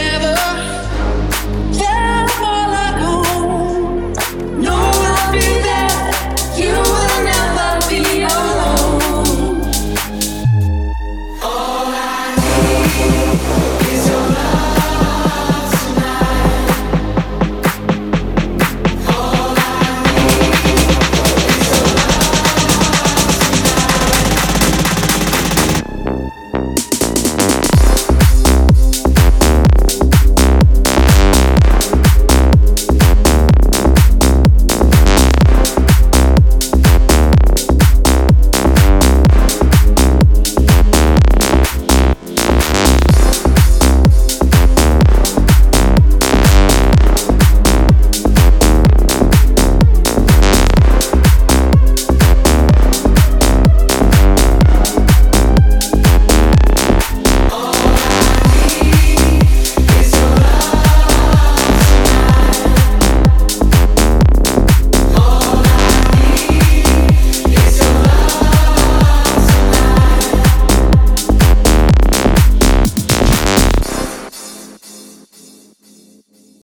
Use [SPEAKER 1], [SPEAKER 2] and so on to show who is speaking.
[SPEAKER 1] never